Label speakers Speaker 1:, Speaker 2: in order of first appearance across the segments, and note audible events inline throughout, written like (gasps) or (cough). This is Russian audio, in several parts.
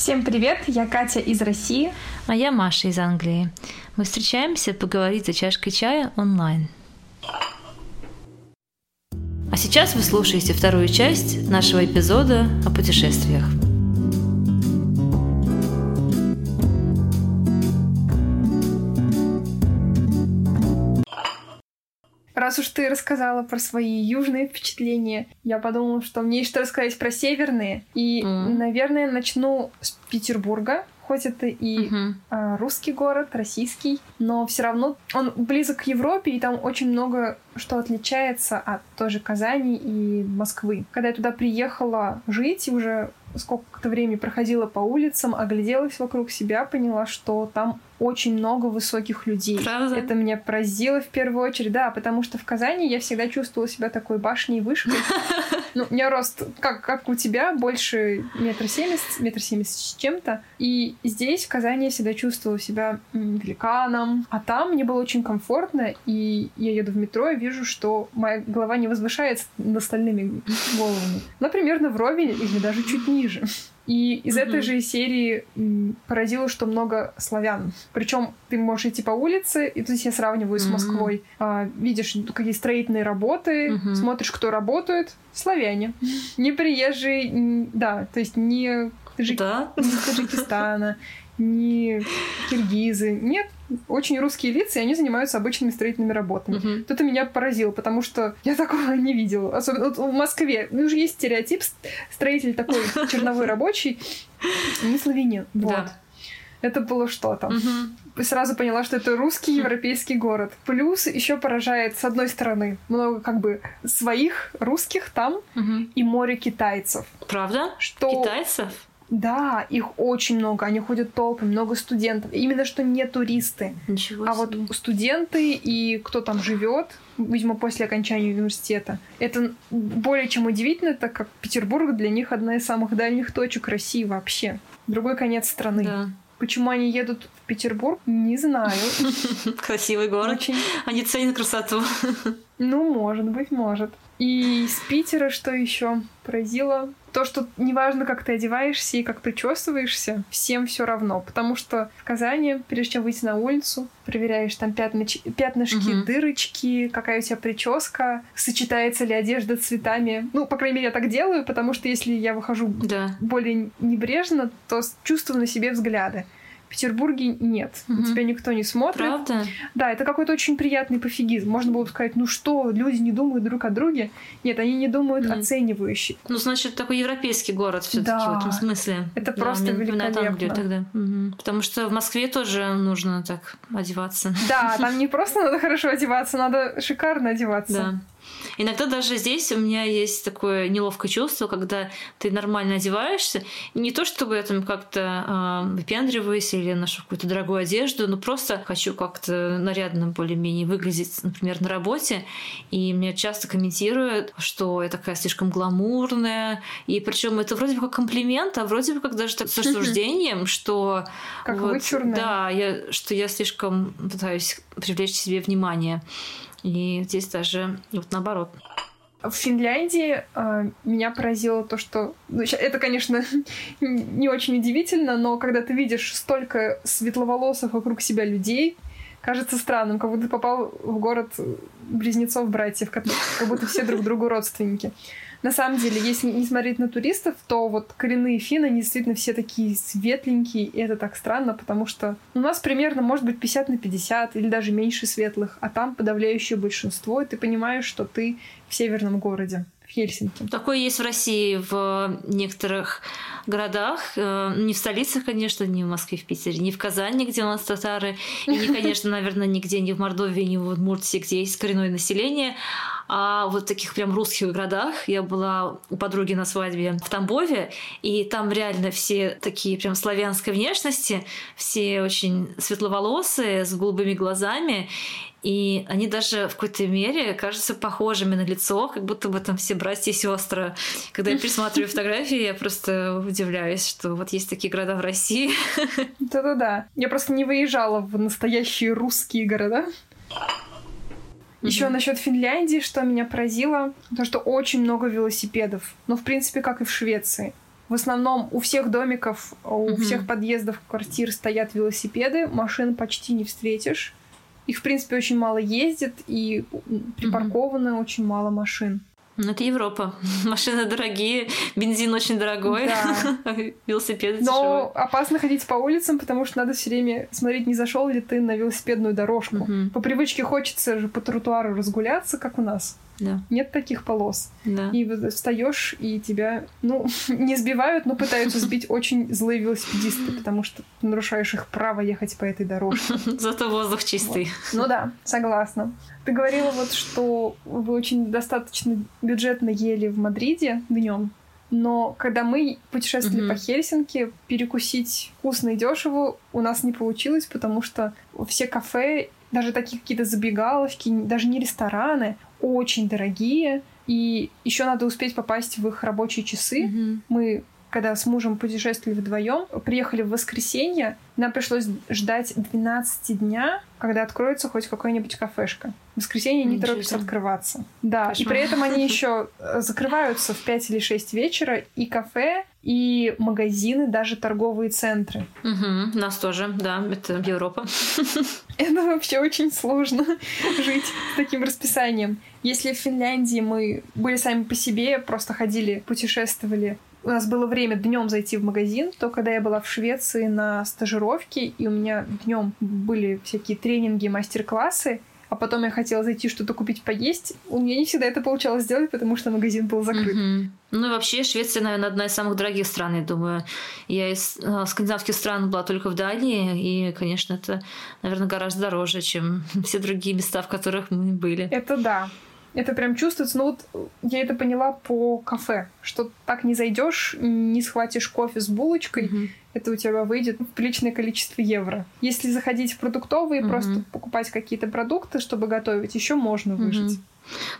Speaker 1: Всем привет, я Катя из России.
Speaker 2: А я Маша из Англии. Мы встречаемся поговорить за чашкой чая онлайн. А сейчас вы слушаете вторую часть нашего эпизода о путешествиях.
Speaker 1: Раз уж ты рассказала про свои южные впечатления, я подумала, что мне есть что рассказать про северные. И, mm. наверное, начну с Петербурга, хоть это и uh-huh. а, русский город, российский, но все равно он близок к Европе, и там очень много что отличается от той же Казани и Москвы. Когда я туда приехала жить и уже сколько-то времени проходила по улицам, огляделась вокруг себя, поняла, что там очень много высоких людей.
Speaker 2: Правда?
Speaker 1: Это меня поразило в первую очередь, да, потому что в Казани я всегда чувствовала себя такой башней вышкой. (laughs) Ну, у меня рост, как, как у тебя, больше метра семьдесят, метр семьдесят с чем-то. И здесь, в Казани, я всегда чувствовала себя великаном. А там мне было очень комфортно, и я еду в метро и вижу, что моя голова не возвышается над остальными головами. Например, на вровень или даже чуть ниже. И из mm-hmm. этой же серии поразило, что много славян. Причем ты можешь идти по улице, и тут я сравниваю mm-hmm. с Москвой. А, видишь какие строительные работы, mm-hmm. смотришь, кто работает. Славяне. Не приезжие, да, то есть не, Таджик... да? не Таджикистана, не киргизы. Нет, очень русские лица, и они занимаются обычными строительными работами. Uh-huh. Тут меня поразило, потому что я такого не видела. Особенно вот в Москве. Ну, уже есть стереотип, строитель такой (laughs) черновой рабочий, не славянин. Вот. Это было что-то. Угу. Сразу поняла, что это русский (laughs) европейский город. Плюс еще поражает, с одной стороны, много как бы своих русских там угу. и море китайцев.
Speaker 2: Правда?
Speaker 1: Что...
Speaker 2: Китайцев?
Speaker 1: Да, их очень много, они ходят толпами, много студентов. Именно что не туристы.
Speaker 2: Ничего
Speaker 1: а
Speaker 2: себе.
Speaker 1: вот студенты и кто там живет, видимо, после окончания университета. Это более чем удивительно, так как Петербург для них одна из самых дальних точек России вообще. Другой конец страны.
Speaker 2: Да.
Speaker 1: Почему они едут в Петербург, не знаю. (laughs)
Speaker 2: Красивый город. Очень. Они ценят красоту.
Speaker 1: Ну, может быть, может. И из Питера что еще поразило? То, что неважно, как ты одеваешься и как причесываешься, всем все равно. Потому что в Казани, прежде чем выйти на улицу, проверяешь там пятноч... пятнышки, угу. дырочки, какая у тебя прическа, сочетается ли одежда цветами. Ну, по крайней мере, я так делаю, потому что если я выхожу
Speaker 2: да.
Speaker 1: более небрежно, то чувствую на себе взгляды. В Петербурге нет. Угу. Тебя никто не смотрит.
Speaker 2: Правда?
Speaker 1: Да, это какой-то очень приятный пофигизм. Можно было бы сказать, ну что, люди не думают друг о друге. Нет, они не думают mm. оценивающе.
Speaker 2: Ну, значит, такой европейский город все таки да. в этом смысле.
Speaker 1: Это да, просто великолепно. Англию
Speaker 2: тогда. Угу. Потому что в Москве тоже нужно так одеваться.
Speaker 1: Да, там (laughs) не просто надо хорошо одеваться, надо шикарно одеваться.
Speaker 2: Да. Иногда даже здесь у меня есть такое неловкое чувство, когда ты нормально одеваешься. Не то, чтобы я там как-то э, выпендриваюсь или ношу какую-то дорогую одежду, но просто хочу как-то нарядно более-менее выглядеть, например, на работе. И мне часто комментируют, что я такая слишком гламурная. И причем это вроде бы как комплимент, а вроде бы как даже так, с осуждением, что...
Speaker 1: Как вот, вычурная.
Speaker 2: Да, я, что я слишком пытаюсь привлечь к себе внимание. И здесь даже вот наоборот.
Speaker 1: В Финляндии э, меня поразило то, что... Ну, это, конечно, (laughs) не очень удивительно, но когда ты видишь столько светловолосых вокруг себя людей, кажется странным, как будто ты попал в город близнецов-братьев, как, будто все друг другу родственники. На самом деле, если не смотреть на туристов, то вот коренные финны, они действительно все такие светленькие, и это так странно, потому что у нас примерно может быть 50 на 50 или даже меньше светлых, а там подавляющее большинство, и ты понимаешь, что ты в северном городе. В Хельсинки.
Speaker 2: Такое есть в России в некоторых городах, э, не в столицах, конечно, не в Москве, в Питере, не в Казани, где у нас татары, и не, конечно, наверное, нигде, не в Мордовии, не в Удмуртии, где есть коренное население, а вот в таких прям русских городах я была у подруги на свадьбе в Тамбове, и там реально все такие прям славянской внешности, все очень светловолосые, с голубыми глазами, и они даже в какой-то мере кажутся похожими на лицо, как будто бы там все братья и сестры. Когда я пересматриваю (laughs) фотографии, я просто удивляюсь, что вот есть такие города в России.
Speaker 1: Да-да-да. Я просто не выезжала в настоящие русские города. Еще mm-hmm. насчет Финляндии, что меня поразило, то что очень много велосипедов. Ну, в принципе, как и в Швеции. В основном у всех домиков, у угу. всех подъездов квартир стоят велосипеды, машин почти не встретишь. Их, в принципе, очень мало ездит, и припарковано угу. очень мало машин.
Speaker 2: Ну, это Европа. (laughs) Машины дорогие, бензин очень дорогой, да. (laughs) велосипеды
Speaker 1: Но опасно ходить по улицам, потому что надо все время смотреть, не зашел ли ты на велосипедную дорожку. Угу. По привычке хочется же по тротуару разгуляться, как у нас.
Speaker 2: Да.
Speaker 1: Нет таких полос.
Speaker 2: Да.
Speaker 1: И встаешь, и тебя, ну, (laughs) не сбивают, но пытаются (laughs) сбить очень злые велосипедисты, потому что ты нарушаешь их право ехать по этой дорожке. (laughs)
Speaker 2: Зато воздух чистый.
Speaker 1: Вот. Ну да, согласна. Ты говорила вот, что вы очень достаточно бюджетно ели в Мадриде днем. Но когда мы путешествовали mm-hmm. по Хельсинки, перекусить вкусно и дешево у нас не получилось, потому что все кафе, даже такие какие-то забегаловки, даже не рестораны, очень дорогие, и еще надо успеть попасть в их рабочие часы. Mm-hmm. Мы когда с мужем путешествовали вдвоем, приехали в воскресенье, нам пришлось ждать 12 дня, когда откроется хоть какая-нибудь кафешка. В воскресенье не торопятся открываться. Да, Кошмар. и при этом они (laughs) еще закрываются в 5 или 6 вечера, и кафе, и магазины, даже торговые центры.
Speaker 2: Угу, нас тоже, да, это Европа. (laughs)
Speaker 1: Это вообще очень сложно (laughs) жить с таким расписанием. Если в Финляндии мы были сами по себе, просто ходили, путешествовали у нас было время днем зайти в магазин, то когда я была в Швеции на стажировке, и у меня днем были всякие тренинги, мастер-классы, потом я хотела зайти что-то купить поесть, у меня не всегда это получалось сделать, потому что магазин был закрыт.
Speaker 2: Mm-hmm. Ну и вообще Швеция, наверное, одна из самых дорогих стран, я думаю. Я из э, скандинавских стран была только в Дании, и, конечно, это, наверное, гораздо дороже, чем (laughs) все другие места, в которых мы были.
Speaker 1: Это да. Это прям чувствуется. Ну вот я это поняла по кафе, что так не зайдешь, не схватишь кофе с булочкой, mm-hmm. это у тебя выйдет приличное количество евро. Если заходить в продуктовые, mm-hmm. просто покупать какие-то продукты, чтобы готовить, еще можно выжить. Mm-hmm.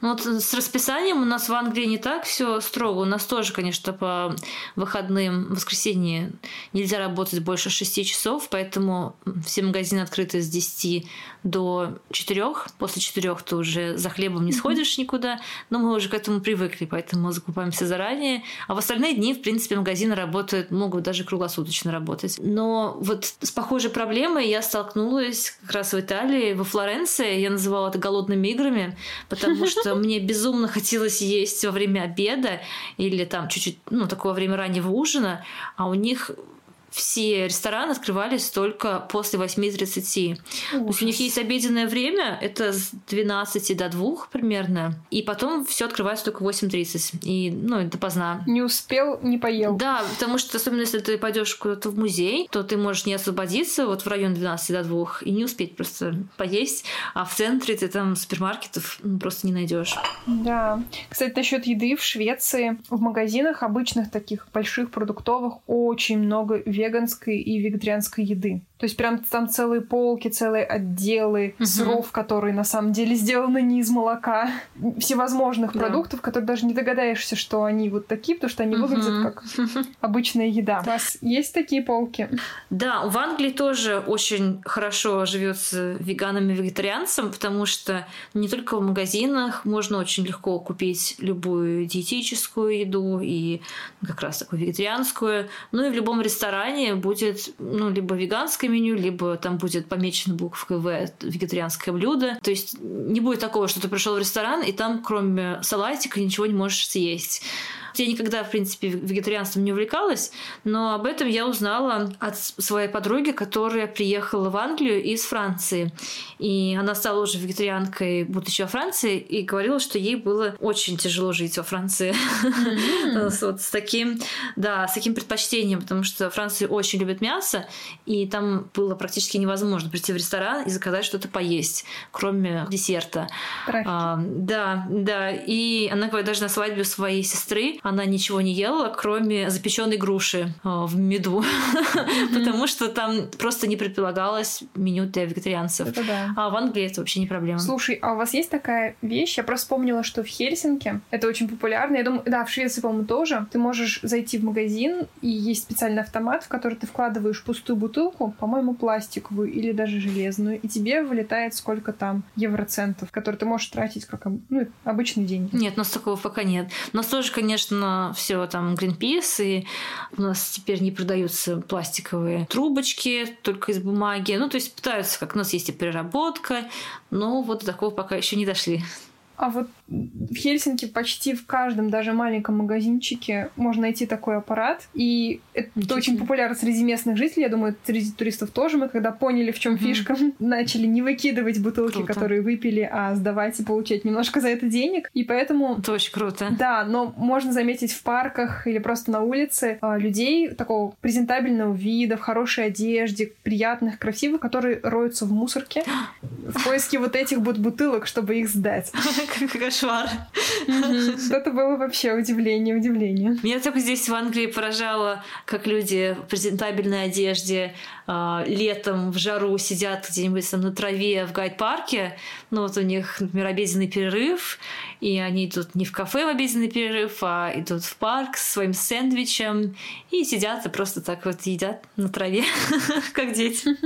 Speaker 2: Ну вот с расписанием у нас в Англии не так все строго. У нас тоже, конечно, по выходным, в воскресенье нельзя работать больше 6 часов, поэтому все магазины открыты с 10 до 4. После 4 ты уже за хлебом не сходишь никуда, но мы уже к этому привыкли, поэтому закупаемся заранее. А в остальные дни, в принципе, магазины работают, могут даже круглосуточно работать. Но вот с похожей проблемой я столкнулась как раз в Италии, во Флоренции. Я называла это голодными играми, потому потому что мне безумно хотелось есть во время обеда или там чуть-чуть, ну, такого время раннего ужина, а у них все рестораны открывались только после 8.30. То есть у них есть обеденное время, это с 12 до 2 примерно, и потом все открывается только в 8.30. И, ну, это поздно.
Speaker 1: Не успел, не поел.
Speaker 2: Да, потому что, особенно если ты пойдешь куда-то в музей, то ты можешь не освободиться вот в район 12 до 2 и не успеть просто поесть, а в центре ты там супермаркетов ну, просто не найдешь.
Speaker 1: Да. Кстати, насчет еды в Швеции в магазинах обычных таких больших продуктовых очень много веганской и вегетарианской еды. То есть прям там целые полки, целые отделы угу. сыров, которые на самом деле сделаны не из молока, всевозможных да. продуктов, которые даже не догадаешься, что они вот такие, потому что они угу. выглядят как (laughs) обычная еда. У вас есть такие полки?
Speaker 2: Да, в Англии тоже очень хорошо живется веганам и вегетарианцам, потому что не только в магазинах можно очень легко купить любую диетическую еду и как раз такую вегетарианскую, ну и в любом ресторане будет ну либо веганская веганское меню, либо там будет помечена буквой В вегетарианское блюдо. То есть не будет такого, что ты пришел в ресторан, и там кроме салатика ничего не можешь съесть. Я никогда, в принципе, вегетарианством не увлекалась, но об этом я узнала от своей подруги, которая приехала в Англию из Франции. И она стала уже вегетарианкой, будучи во Франции, и говорила, что ей было очень тяжело жить во Франции. (laughs) Вот с таким, да, с таким предпочтением, потому что Франция очень любит мясо, и там было практически невозможно прийти в ресторан и заказать что-то поесть, кроме десерта. А, да, да. И она говорит, даже на свадьбе своей сестры она ничего не ела, кроме запеченной груши э, в меду, потому что там просто не предполагалось меню для вегетарианцев. А в Англии это вообще не проблема.
Speaker 1: Слушай, а у вас есть такая вещь? Я просто вспомнила, что в Хельсинки это очень популярно. Я думаю, да, в Швеции, по-моему, тоже. Ты можешь зайти в магазин, и есть специальный автомат, в который ты вкладываешь пустую бутылку, по-моему, пластиковую или даже железную, и тебе вылетает сколько там евроцентов, которые ты можешь тратить как ну, обычный день.
Speaker 2: Нет, у нас такого пока нет. У нас тоже, конечно, конечно, все там Greenpeace, и у нас теперь не продаются пластиковые трубочки только из бумаги. Ну, то есть пытаются, как у нас есть и переработка, но вот до такого пока еще не дошли.
Speaker 1: А вот в Хельсинки почти в каждом, даже маленьком магазинчике можно найти такой аппарат. И это Ничего очень популярно среди местных жителей. Я думаю, среди туристов тоже. Мы когда поняли, в чем mm фишка, (laughs) начали не выкидывать бутылки, круто. которые выпили, а сдавать и получать немножко за это денег. И поэтому...
Speaker 2: Это очень круто.
Speaker 1: Да, но можно заметить в парках или просто на улице а, людей такого презентабельного вида, в хорошей одежде, приятных, красивых, которые роются в мусорке (gasps) в поиске вот этих вот бутылок, чтобы их сдать. (laughs)
Speaker 2: Кошмар.
Speaker 1: Это было вообще удивление, удивление.
Speaker 2: Меня только здесь в Англии поражало, как люди в презентабельной одежде э, летом в жару сидят где-нибудь там на траве в гайд-парке. Ну вот у них, например, обеденный перерыв, и они идут не в кафе в обеденный перерыв, а идут в парк с своим сэндвичем и сидят и просто так вот едят на траве, (laughs) как дети.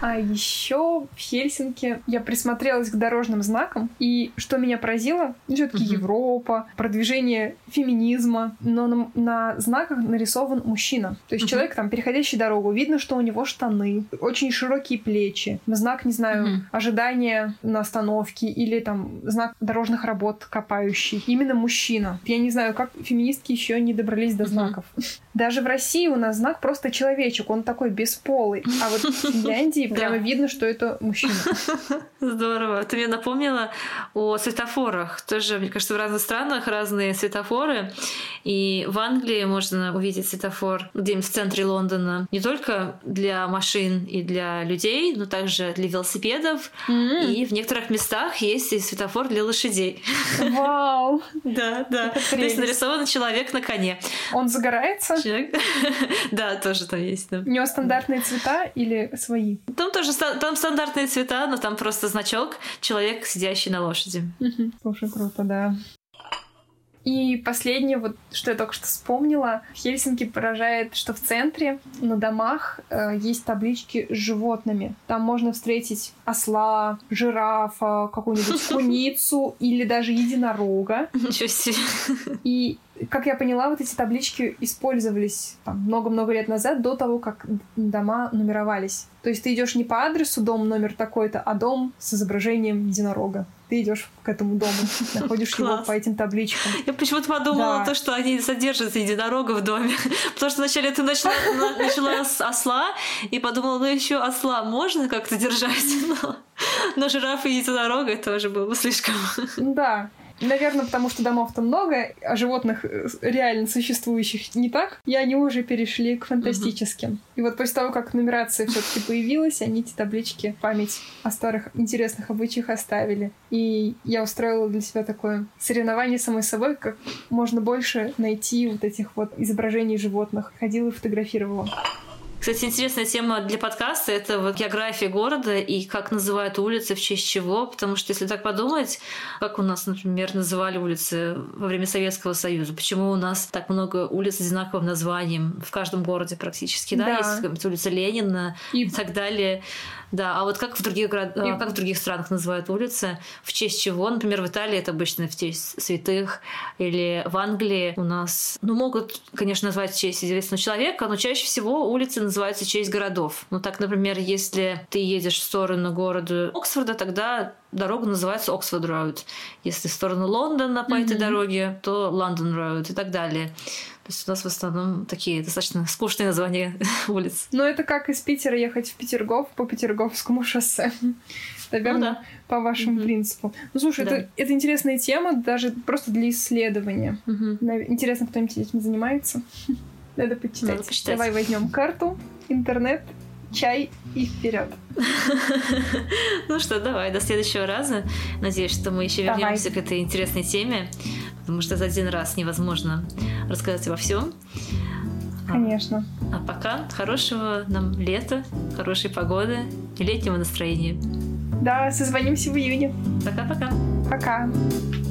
Speaker 1: А еще в Хельсинки я присмотрелась к дорожным знакам, и что меня поразило, все-таки uh-huh. Европа, продвижение феминизма, но на, на знаках нарисован мужчина. То есть uh-huh. человек там, переходящий дорогу, видно, что у него штаны, очень широкие плечи, знак, не знаю, uh-huh. ожидания на остановке или там знак дорожных работ копающий. Именно мужчина. Я не знаю, как феминистки еще не добрались до знаков. Uh-huh. Даже в России у нас знак просто человечек, он такой бесполый. А вот (laughs) в Финляндии прямо видно, что это мужчина. (laughs)
Speaker 2: Здорово. Ты мне напомнила о светофорах. Тоже, мне кажется, в разных странах разные светофоры. И в Англии можно увидеть светофор где-нибудь в центре Лондона не только для машин и для людей, но также для велосипедов. Mm-hmm. И в некоторых местах есть и светофор для лошадей.
Speaker 1: Вау! (laughs)
Speaker 2: Да, да. То есть нарисован человек на коне.
Speaker 1: Он загорается? (laughs)
Speaker 2: Да, тоже там есть.
Speaker 1: У него стандартные цвета или свои?
Speaker 2: Там тоже там стандартные цвета, но там просто значок человек, сидящий на лошади.
Speaker 1: Слушай, круто, да. И последнее, вот что я только что вспомнила, в Хельсинки поражает, что в центре на домах э, есть таблички с животными. Там можно встретить осла, жирафа, какую-нибудь (laughs) куницу или даже единорога.
Speaker 2: Ничего себе.
Speaker 1: И как я поняла, вот эти таблички использовались много-много лет назад, до того, как дома нумеровались. То есть ты идешь не по адресу дом номер такой-то, а дом с изображением единорога. Ты идешь к этому дому, (laughs) находишь его по этим табличкам.
Speaker 2: Я почему-то подумала да. то, что они содержат единорога в доме. (laughs) Потому что вначале ты начала, начала с осла и подумала, ну еще осла можно как-то держать, (laughs) но, но жирафа и единорога это уже было бы слишком.
Speaker 1: Да. Наверное, потому что домов-то много, а животных э, реально существующих не так, и они уже перешли к фантастическим. Uh-huh. И вот после того, как нумерация все-таки появилась, они эти таблички память о старых интересных обычаях оставили. И я устроила для себя такое соревнование самой собой, как можно больше найти вот этих вот изображений животных. Ходила и фотографировала.
Speaker 2: Кстати, интересная тема для подкаста — это вот география города и как называют улицы, в честь чего. Потому что если так подумать, как у нас, например, называли улицы во время Советского Союза, почему у нас так много улиц с одинаковым названием в каждом городе практически, да, да. есть улица Ленина и... и так далее. Да, а вот как в других городах, и... как в других странах называют улицы, в честь чего? Например, в Италии это обычно в честь святых, или в Англии у нас, ну, могут, конечно, назвать в честь известного человека, но чаще всего улицы называются в честь городов. Ну, так, например, если ты едешь в сторону города Оксфорда, тогда дорога называется Оксфорд Роуд. Если в сторону Лондона по mm-hmm. этой дороге, то Лондон Роуд и так далее. То есть у нас в основном такие достаточно скучные названия (laughs) улиц.
Speaker 1: Ну, это как из Питера ехать в Петергоф по Петерговскому шоссе. (laughs) Наверное, ну, да. по вашему mm-hmm. принципу. Ну, слушай, да. это, это интересная тема, даже просто для исследования. Mm-hmm. Интересно, кто-нибудь этим занимается? (laughs) Надо почитать. Надо почитать. Давай возьмем карту, интернет, чай и вперед. (laughs)
Speaker 2: Ну что, давай, до следующего раза. Надеюсь, что мы еще вернемся к этой интересной теме, потому что за один раз невозможно рассказать обо всем.
Speaker 1: Конечно.
Speaker 2: А, а пока хорошего нам лета, хорошей погоды и летнего настроения.
Speaker 1: Да, созвонимся в июне.
Speaker 2: Пока-пока.
Speaker 1: Пока. -пока. Пока.